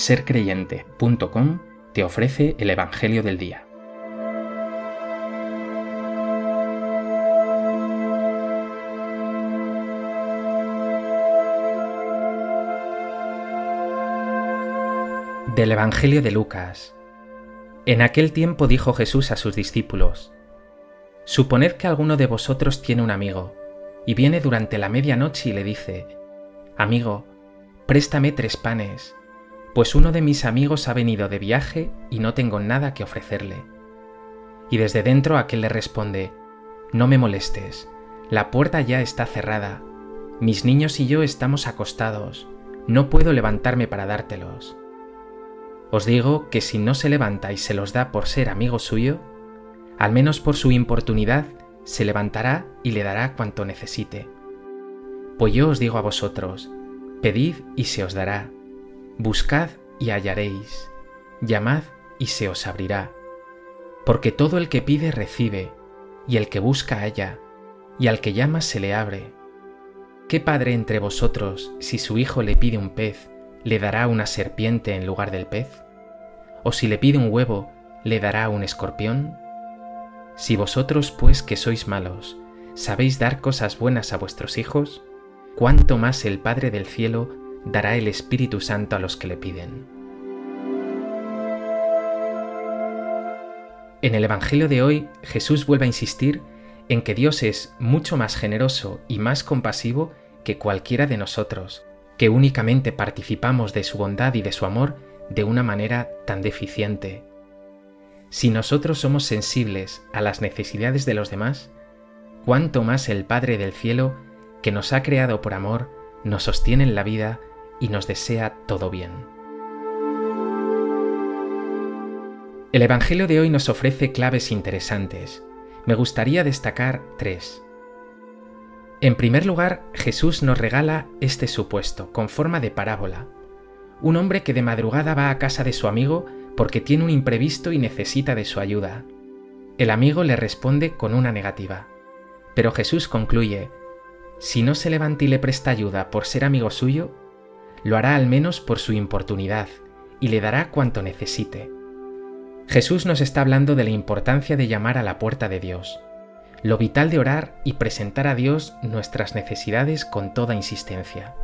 sercreyente.com te ofrece el Evangelio del Día. Del Evangelio de Lucas. En aquel tiempo dijo Jesús a sus discípulos, Suponed que alguno de vosotros tiene un amigo, y viene durante la medianoche y le dice, Amigo, préstame tres panes, pues uno de mis amigos ha venido de viaje y no tengo nada que ofrecerle. Y desde dentro aquel le responde, No me molestes, la puerta ya está cerrada, mis niños y yo estamos acostados, no puedo levantarme para dártelos. Os digo que si no se levanta y se los da por ser amigo suyo, al menos por su importunidad, se levantará y le dará cuanto necesite. Pues yo os digo a vosotros, Pedid y se os dará. Buscad y hallaréis. Llamad y se os abrirá. Porque todo el que pide recibe, y el que busca halla, y al que llama se le abre. ¿Qué padre entre vosotros, si su hijo le pide un pez, le dará una serpiente en lugar del pez? ¿O si le pide un huevo, le dará un escorpión? Si vosotros, pues que sois malos, sabéis dar cosas buenas a vuestros hijos, cuánto más el Padre del cielo dará el Espíritu Santo a los que le piden. En el Evangelio de hoy, Jesús vuelve a insistir en que Dios es mucho más generoso y más compasivo que cualquiera de nosotros, que únicamente participamos de su bondad y de su amor de una manera tan deficiente. Si nosotros somos sensibles a las necesidades de los demás, cuánto más el Padre del cielo que nos ha creado por amor, nos sostiene en la vida y nos desea todo bien. El Evangelio de hoy nos ofrece claves interesantes. Me gustaría destacar tres. En primer lugar, Jesús nos regala este supuesto, con forma de parábola. Un hombre que de madrugada va a casa de su amigo porque tiene un imprevisto y necesita de su ayuda. El amigo le responde con una negativa. Pero Jesús concluye, si no se levanta y le presta ayuda por ser amigo suyo, lo hará al menos por su importunidad y le dará cuanto necesite. Jesús nos está hablando de la importancia de llamar a la puerta de Dios, lo vital de orar y presentar a Dios nuestras necesidades con toda insistencia.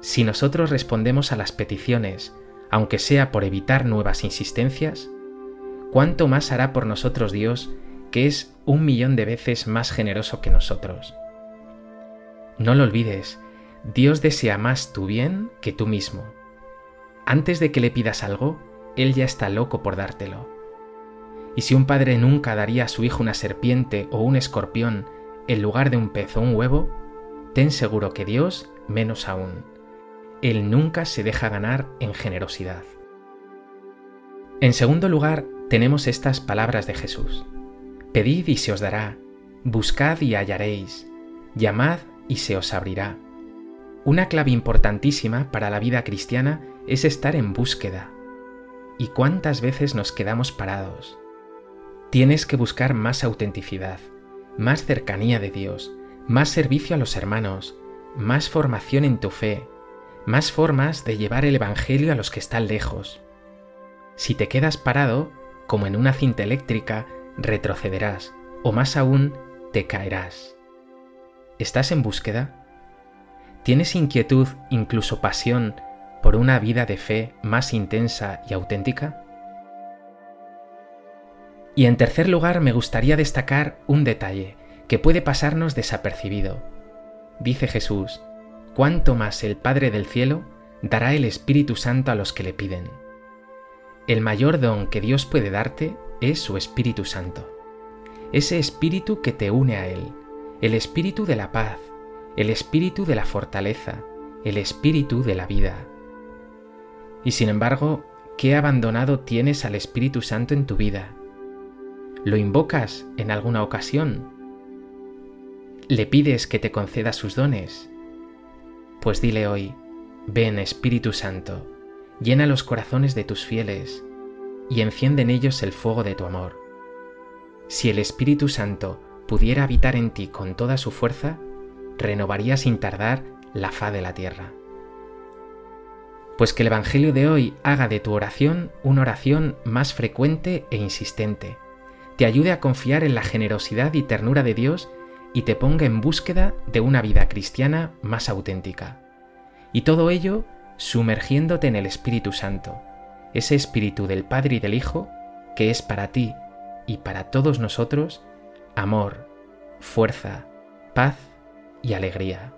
Si nosotros respondemos a las peticiones, aunque sea por evitar nuevas insistencias, ¿cuánto más hará por nosotros Dios, que es un millón de veces más generoso que nosotros? No lo olvides, Dios desea más tu bien que tú mismo. Antes de que le pidas algo, Él ya está loco por dártelo. Y si un padre nunca daría a su hijo una serpiente o un escorpión en lugar de un pez o un huevo, ten seguro que Dios menos aún. Él nunca se deja ganar en generosidad. En segundo lugar, tenemos estas palabras de Jesús. Pedid y se os dará, buscad y hallaréis, llamad y se os abrirá. Una clave importantísima para la vida cristiana es estar en búsqueda. ¿Y cuántas veces nos quedamos parados? Tienes que buscar más autenticidad, más cercanía de Dios, más servicio a los hermanos, más formación en tu fe, más formas de llevar el Evangelio a los que están lejos. Si te quedas parado, como en una cinta eléctrica, retrocederás, o más aún, te caerás. ¿Estás en búsqueda? ¿Tienes inquietud, incluso pasión, por una vida de fe más intensa y auténtica? Y en tercer lugar, me gustaría destacar un detalle que puede pasarnos desapercibido. Dice Jesús, cuánto más el Padre del Cielo dará el Espíritu Santo a los que le piden. El mayor don que Dios puede darte es su Espíritu Santo. Ese Espíritu que te une a Él, el espíritu de la paz, el espíritu de la fortaleza, el espíritu de la vida. Y sin embargo, ¿qué abandonado tienes al Espíritu Santo en tu vida? ¿Lo invocas en alguna ocasión? ¿Le pides que te conceda sus dones? Pues dile hoy, ven Espíritu Santo, llena los corazones de tus fieles y enciende en ellos el fuego de tu amor. Si el Espíritu Santo pudiera habitar en ti con toda su fuerza, renovaría sin tardar la faz de la tierra. Pues que el Evangelio de hoy haga de tu oración una oración más frecuente e insistente, te ayude a confiar en la generosidad y ternura de Dios y te ponga en búsqueda de una vida cristiana más auténtica. Y todo ello sumergiéndote en el Espíritu Santo, ese Espíritu del Padre y del Hijo que es para ti y para todos nosotros amor, fuerza, paz y alegría.